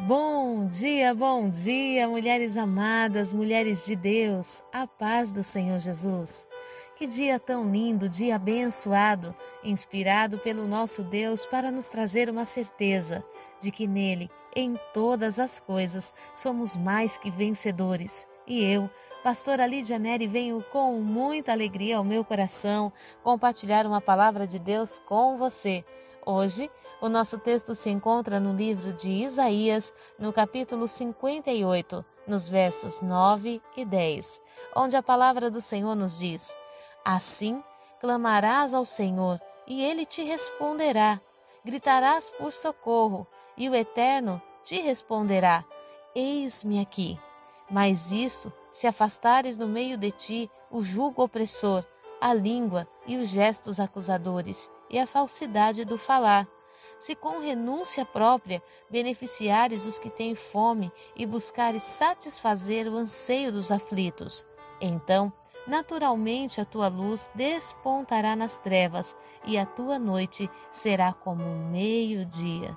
Bom dia, bom dia, mulheres amadas, mulheres de Deus, a paz do Senhor Jesus. Que dia tão lindo, dia abençoado, inspirado pelo nosso Deus para nos trazer uma certeza de que nele, em todas as coisas, somos mais que vencedores. E eu, pastora Lídia Neri, venho com muita alegria ao meu coração compartilhar uma palavra de Deus com você. Hoje, o nosso texto se encontra no livro de Isaías, no capítulo 58, nos versos 9 e 10, onde a palavra do Senhor nos diz: Assim clamarás ao Senhor, e ele te responderá. Gritarás por socorro, e o Eterno te responderá: Eis-me aqui. Mas isso, se afastares no meio de ti o jugo opressor, a língua e os gestos acusadores, e a falsidade do falar, se com renúncia própria beneficiares os que têm fome e buscares satisfazer o anseio dos aflitos, então, naturalmente a tua luz despontará nas trevas e a tua noite será como um meio-dia.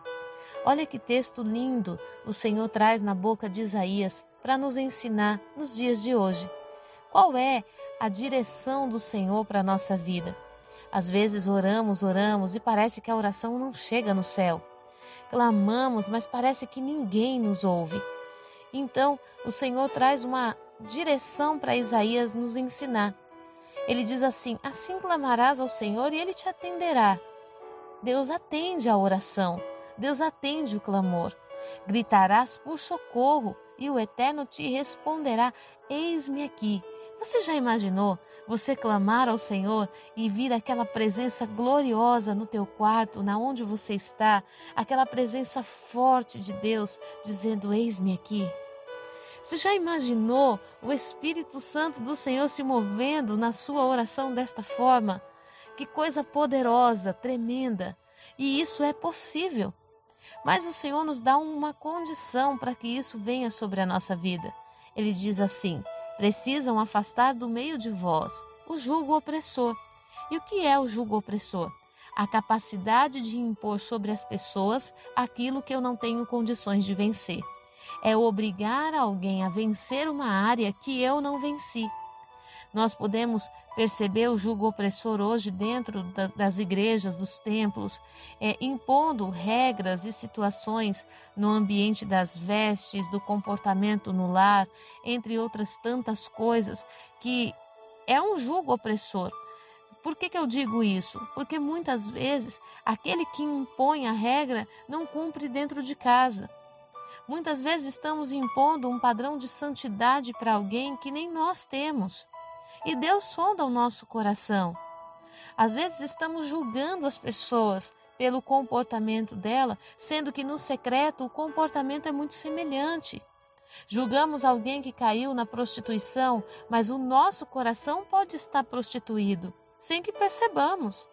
Olha que texto lindo o Senhor traz na boca de Isaías para nos ensinar nos dias de hoje. Qual é a direção do Senhor para a nossa vida? Às vezes oramos, oramos e parece que a oração não chega no céu. Clamamos, mas parece que ninguém nos ouve. Então, o Senhor traz uma direção para Isaías nos ensinar. Ele diz assim: Assim clamarás ao Senhor e ele te atenderá. Deus atende a oração, Deus atende o clamor. Gritarás por socorro e o Eterno te responderá: Eis-me aqui. Você já imaginou você clamar ao Senhor e vir aquela presença gloriosa no teu quarto, na onde você está, aquela presença forte de Deus dizendo: Eis-me aqui? Você já imaginou o Espírito Santo do Senhor se movendo na sua oração desta forma? Que coisa poderosa, tremenda! E isso é possível. Mas o Senhor nos dá uma condição para que isso venha sobre a nossa vida. Ele diz assim: Precisam afastar do meio de vós o jugo opressor. E o que é o jugo opressor? A capacidade de impor sobre as pessoas aquilo que eu não tenho condições de vencer. É obrigar alguém a vencer uma área que eu não venci. Nós podemos perceber o jugo opressor hoje dentro das igrejas, dos templos, é, impondo regras e situações no ambiente das vestes, do comportamento no lar, entre outras tantas coisas, que é um jugo opressor. Por que, que eu digo isso? Porque muitas vezes aquele que impõe a regra não cumpre dentro de casa. Muitas vezes estamos impondo um padrão de santidade para alguém que nem nós temos. E Deus sonda o nosso coração. Às vezes estamos julgando as pessoas pelo comportamento dela, sendo que no secreto o comportamento é muito semelhante. Julgamos alguém que caiu na prostituição, mas o nosso coração pode estar prostituído, sem que percebamos.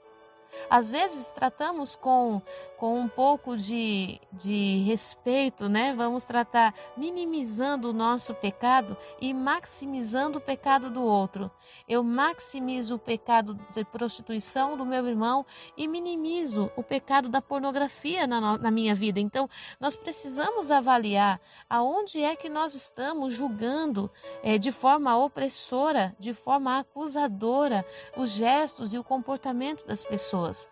Às vezes tratamos com, com um pouco de, de respeito, né? Vamos tratar minimizando o nosso pecado e maximizando o pecado do outro. Eu maximizo o pecado de prostituição do meu irmão e minimizo o pecado da pornografia na, na minha vida. Então, nós precisamos avaliar aonde é que nós estamos julgando é, de forma opressora, de forma acusadora, os gestos e o comportamento das pessoas pessoas.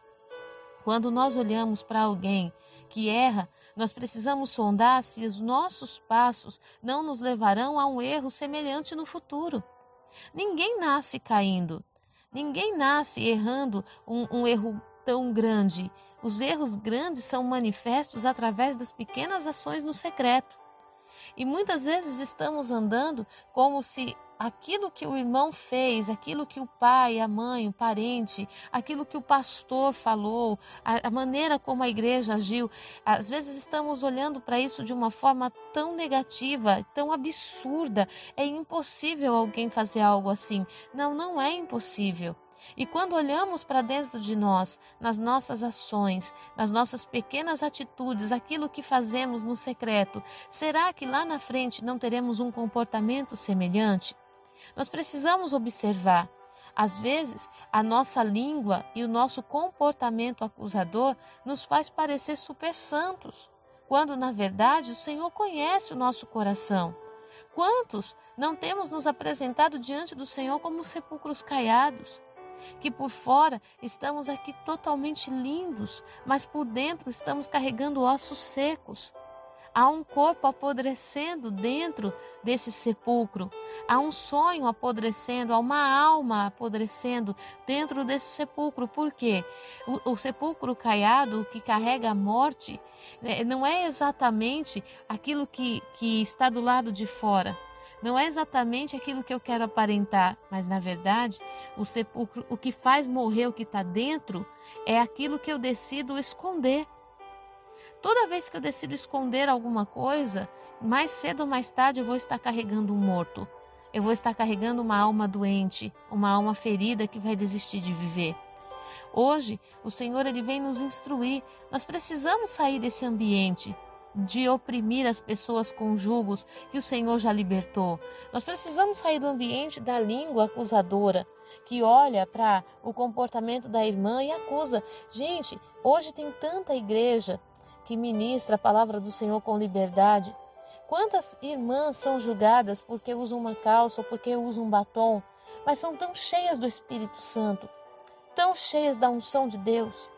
Quando nós olhamos para alguém que erra, nós precisamos sondar se os nossos passos não nos levarão a um erro semelhante no futuro. Ninguém nasce caindo, ninguém nasce errando um, um erro tão grande. Os erros grandes são manifestos através das pequenas ações no secreto. E muitas vezes estamos andando como se aquilo que o irmão fez, aquilo que o pai, a mãe, o parente, aquilo que o pastor falou, a, a maneira como a igreja agiu, às vezes estamos olhando para isso de uma forma tão negativa, tão absurda. É impossível alguém fazer algo assim. Não, não é impossível. E quando olhamos para dentro de nós, nas nossas ações, nas nossas pequenas atitudes, aquilo que fazemos no secreto, será que lá na frente não teremos um comportamento semelhante? Nós precisamos observar. Às vezes, a nossa língua e o nosso comportamento acusador nos faz parecer super santos. quando na verdade o Senhor conhece o nosso coração. Quantos não temos nos apresentado diante do Senhor como sepulcros caiados? Que por fora estamos aqui totalmente lindos, mas por dentro estamos carregando ossos secos. Há um corpo apodrecendo dentro desse sepulcro. Há um sonho apodrecendo, há uma alma apodrecendo dentro desse sepulcro. Por quê? O, o sepulcro caiado, que carrega a morte, né, não é exatamente aquilo que, que está do lado de fora. Não é exatamente aquilo que eu quero aparentar, mas na verdade, o sepulcro, o que faz morrer o que está dentro, é aquilo que eu decido esconder. Toda vez que eu decido esconder alguma coisa, mais cedo ou mais tarde eu vou estar carregando um morto. Eu vou estar carregando uma alma doente, uma alma ferida que vai desistir de viver. Hoje, o Senhor ele vem nos instruir. Nós precisamos sair desse ambiente de oprimir as pessoas com julgos que o Senhor já libertou. Nós precisamos sair do ambiente da língua acusadora, que olha para o comportamento da irmã e acusa. Gente, hoje tem tanta igreja que ministra a palavra do Senhor com liberdade. Quantas irmãs são julgadas porque usam uma calça ou porque usam um batom, mas são tão cheias do Espírito Santo, tão cheias da unção de Deus?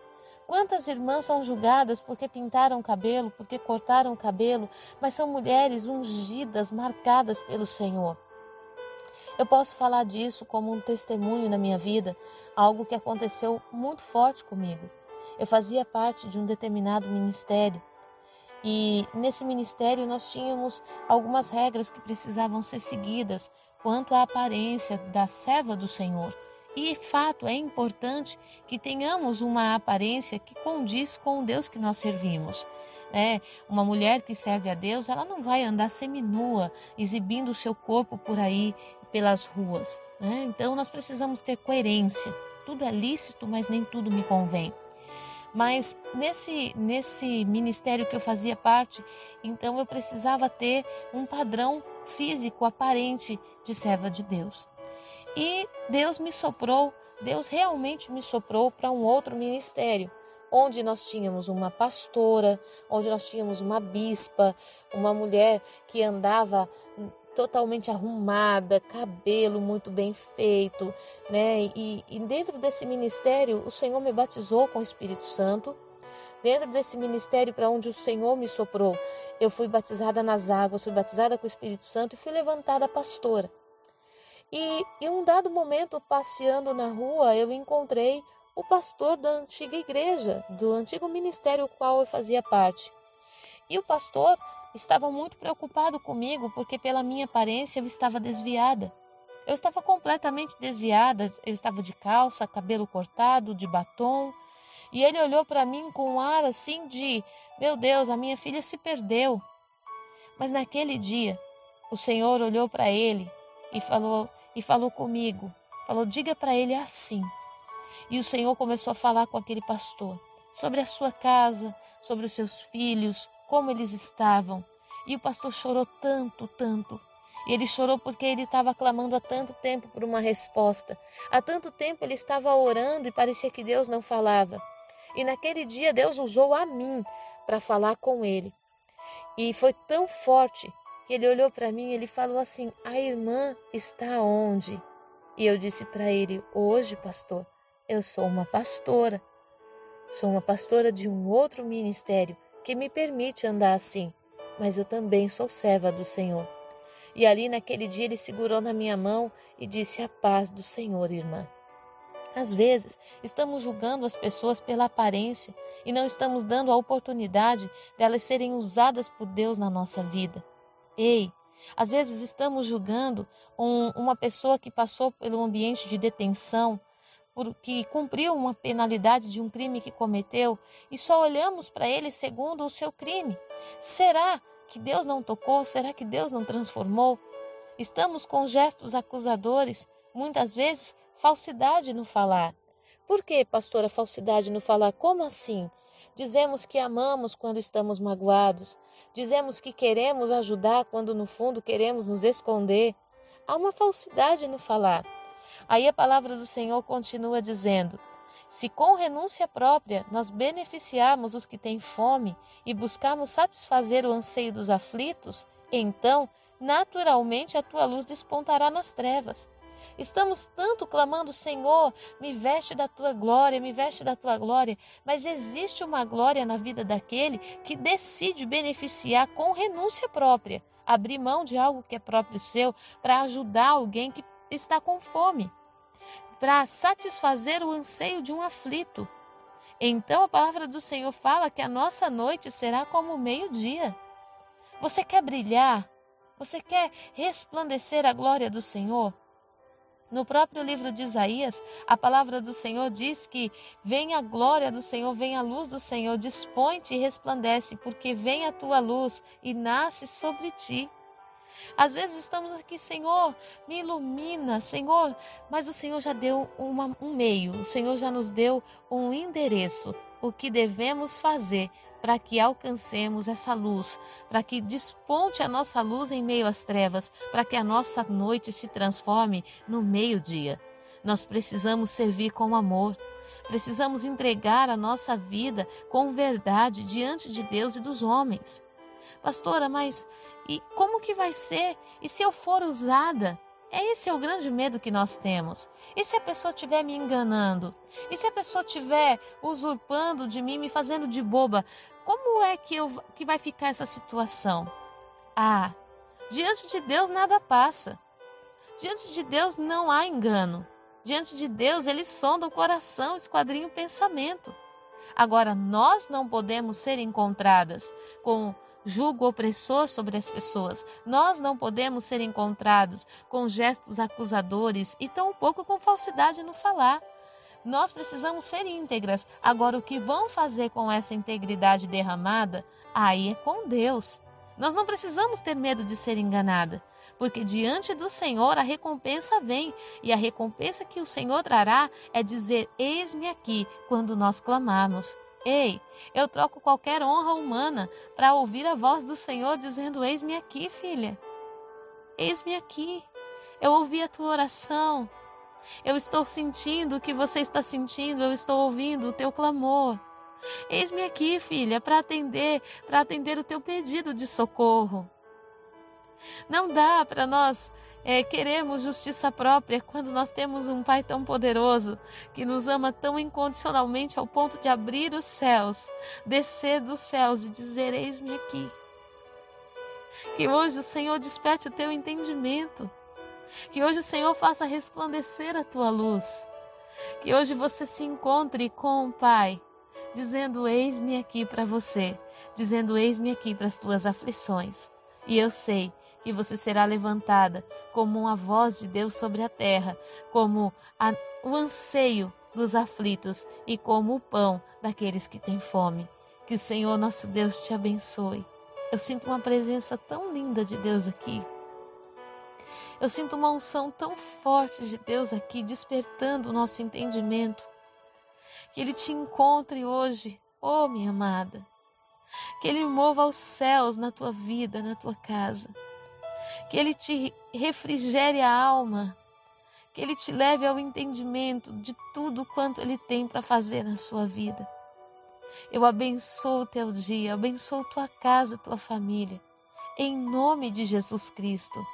Quantas irmãs são julgadas porque pintaram o cabelo, porque cortaram o cabelo, mas são mulheres ungidas, marcadas pelo Senhor? Eu posso falar disso como um testemunho na minha vida, algo que aconteceu muito forte comigo. Eu fazia parte de um determinado ministério e nesse ministério nós tínhamos algumas regras que precisavam ser seguidas quanto à aparência da serva do Senhor. E fato é importante que tenhamos uma aparência que condiz com o Deus que nós servimos. É, uma mulher que serve a Deus, ela não vai andar seminua, exibindo o seu corpo por aí pelas ruas. Né? Então nós precisamos ter coerência. Tudo é lícito, mas nem tudo me convém. Mas nesse, nesse ministério que eu fazia parte, então eu precisava ter um padrão físico aparente de serva de Deus. E Deus me soprou, Deus realmente me soprou para um outro ministério, onde nós tínhamos uma pastora, onde nós tínhamos uma bispa, uma mulher que andava totalmente arrumada, cabelo muito bem feito, né? E, e dentro desse ministério, o Senhor me batizou com o Espírito Santo. Dentro desse ministério para onde o Senhor me soprou, eu fui batizada nas águas, fui batizada com o Espírito Santo e fui levantada pastora. E em um dado momento, passeando na rua, eu encontrei o pastor da antiga igreja, do antigo ministério qual eu fazia parte. E o pastor estava muito preocupado comigo porque, pela minha aparência, eu estava desviada. Eu estava completamente desviada, eu estava de calça, cabelo cortado, de batom. E ele olhou para mim com um ar assim de: Meu Deus, a minha filha se perdeu. Mas naquele dia, o Senhor olhou para ele e falou e falou comigo. Falou: "Diga para ele assim". E o Senhor começou a falar com aquele pastor sobre a sua casa, sobre os seus filhos, como eles estavam. E o pastor chorou tanto, tanto. E ele chorou porque ele estava clamando há tanto tempo por uma resposta. Há tanto tempo ele estava orando e parecia que Deus não falava. E naquele dia Deus usou a mim para falar com ele. E foi tão forte que ele olhou para mim e ele falou assim: "A irmã está onde?" E eu disse para ele: "Hoje, pastor, eu sou uma pastora. Sou uma pastora de um outro ministério que me permite andar assim, mas eu também sou serva do Senhor. E ali naquele dia ele segurou na minha mão e disse: A paz do Senhor, irmã. Às vezes, estamos julgando as pessoas pela aparência e não estamos dando a oportunidade delas serem usadas por Deus na nossa vida. Ei, às vezes estamos julgando um, uma pessoa que passou pelo ambiente de detenção que cumpriu uma penalidade de um crime que cometeu e só olhamos para ele segundo o seu crime. Será que Deus não tocou? Será que Deus não transformou? Estamos com gestos acusadores, muitas vezes falsidade no falar. Por que, pastora, falsidade no falar? Como assim? Dizemos que amamos quando estamos magoados. Dizemos que queremos ajudar quando no fundo queremos nos esconder. Há uma falsidade no falar. Aí a palavra do Senhor continua dizendo: Se com renúncia própria nós beneficiarmos os que têm fome e buscarmos satisfazer o anseio dos aflitos, então, naturalmente, a tua luz despontará nas trevas. Estamos tanto clamando, Senhor, me veste da tua glória, me veste da tua glória, mas existe uma glória na vida daquele que decide beneficiar com renúncia própria, abrir mão de algo que é próprio seu para ajudar alguém que está com fome para satisfazer o anseio de um aflito. Então a palavra do Senhor fala que a nossa noite será como o meio-dia. Você quer brilhar? Você quer resplandecer a glória do Senhor? No próprio livro de Isaías, a palavra do Senhor diz que vem a glória do Senhor, vem a luz do Senhor, dispõe-te e resplandece, porque vem a tua luz e nasce sobre ti. Às vezes estamos aqui, Senhor, me ilumina, Senhor, mas o Senhor já deu uma, um meio, o Senhor já nos deu um endereço, o que devemos fazer para que alcancemos essa luz, para que desponte a nossa luz em meio às trevas, para que a nossa noite se transforme no meio-dia. Nós precisamos servir com amor. Precisamos entregar a nossa vida com verdade diante de Deus e dos homens. Pastora, mas e como que vai ser? E se eu for usada? É esse é o grande medo que nós temos. E se a pessoa estiver me enganando? E se a pessoa estiver usurpando de mim, me fazendo de boba? Como é que, eu, que vai ficar essa situação? Ah, diante de Deus nada passa. Diante de Deus não há engano. Diante de Deus ele sonda o coração, esquadrinha o pensamento. Agora, nós não podemos ser encontradas com julgo opressor sobre as pessoas. Nós não podemos ser encontrados com gestos acusadores e tampouco com falsidade no falar. Nós precisamos ser íntegras. Agora, o que vão fazer com essa integridade derramada, aí é com Deus. Nós não precisamos ter medo de ser enganada, porque diante do Senhor a recompensa vem, e a recompensa que o Senhor trará é dizer: Eis-me aqui, quando nós clamarmos. Ei, eu troco qualquer honra humana para ouvir a voz do Senhor dizendo: Eis-me aqui, filha. Eis-me aqui. Eu ouvi a tua oração. Eu estou sentindo o que você está sentindo, eu estou ouvindo o teu clamor. Eis-me aqui, filha, para atender, para atender o teu pedido de socorro. Não dá para nós é, queremos justiça própria quando nós temos um Pai tão poderoso que nos ama tão incondicionalmente ao ponto de abrir os céus, descer dos céus e dizer: Eis-me aqui. Que hoje o Senhor desperte o teu entendimento. Que hoje o Senhor faça resplandecer a tua luz. Que hoje você se encontre com o Pai, dizendo: Eis-me aqui para você, dizendo: Eis-me aqui para as tuas aflições. E eu sei que você será levantada como uma voz de Deus sobre a terra, como a, o anseio dos aflitos e como o pão daqueles que têm fome. Que o Senhor nosso Deus te abençoe. Eu sinto uma presença tão linda de Deus aqui. Eu sinto uma unção tão forte de Deus aqui, despertando o nosso entendimento. Que Ele te encontre hoje, oh minha amada. Que Ele mova os céus na tua vida, na tua casa que Ele te refrigere a alma, que Ele te leve ao entendimento de tudo quanto Ele tem para fazer na sua vida. Eu abençoo o teu dia, abençoo tua casa, tua família, em nome de Jesus Cristo.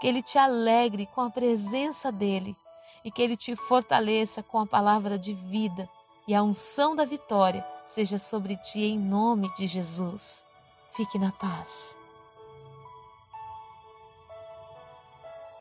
Que Ele te alegre com a presença dEle e que Ele te fortaleça com a palavra de vida e a unção da vitória seja sobre ti em nome de Jesus. Fique na paz.